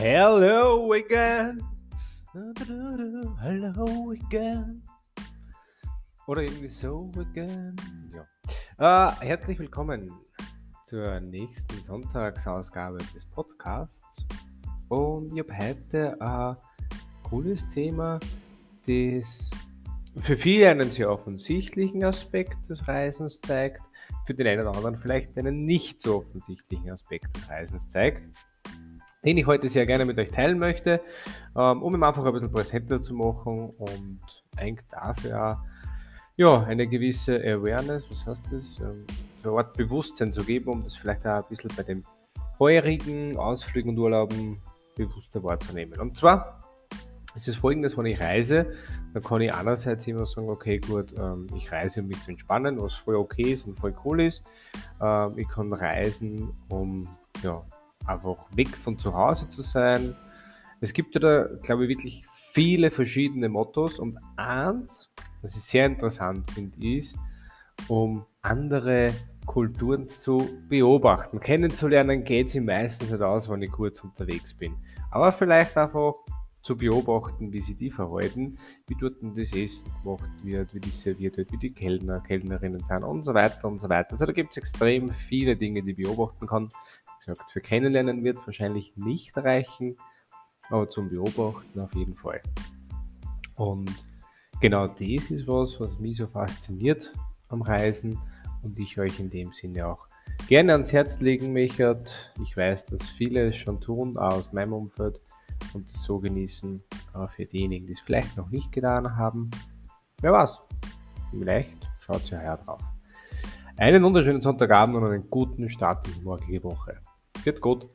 Hello again. Hello again. Oder irgendwie so again. Ja. Äh, herzlich willkommen zur nächsten Sonntagsausgabe des Podcasts. Und ich habe heute ein cooles Thema, das für viele einen sehr offensichtlichen Aspekt des Reisens zeigt, für den einen oder anderen vielleicht einen nicht so offensichtlichen Aspekt des Reisens zeigt den ich heute sehr gerne mit euch teilen möchte, ähm, um ihm einfach ein bisschen präsenter zu machen und eigentlich dafür ja, eine gewisse Awareness, was heißt das, ähm, so eine Art Bewusstsein zu geben, um das vielleicht auch ein bisschen bei den heurigen Ausflügen und Urlauben bewusster wahrzunehmen. Und zwar ist es folgendes, wenn ich reise, dann kann ich einerseits immer sagen, okay, gut, ähm, ich reise, um mich zu entspannen, was voll okay ist und voll cool ist. ich kann reisen, um ja, einfach weg von zu Hause zu sein. Es gibt ja da, glaube ich, wirklich viele verschiedene Mottos und eins, was ich sehr interessant finde, ist, um andere Kulturen zu beobachten. Kennenzulernen geht sie meistens nicht aus, wenn ich kurz unterwegs bin. Aber vielleicht einfach zu beobachten, wie sie die verhalten, wie dort das Essen gemacht wird, wie die serviert wird, wie die Kellner, Kellnerinnen sind und so weiter und so weiter. Also da gibt es extrem viele Dinge, die beobachten kann gesagt, für Kennenlernen wird es wahrscheinlich nicht reichen, aber zum Beobachten auf jeden Fall. Und genau das ist was, was mich so fasziniert am Reisen und ich euch in dem Sinne auch gerne ans Herz legen möchte. Ich weiß, dass viele es schon tun, auch aus meinem Umfeld und das so genießen. Aber für diejenigen, die es vielleicht noch nicht getan haben, wer weiß, vielleicht schaut ihr her drauf. Einen wunderschönen Sonntagabend und einen guten Start in die morgige Woche. Wird gut.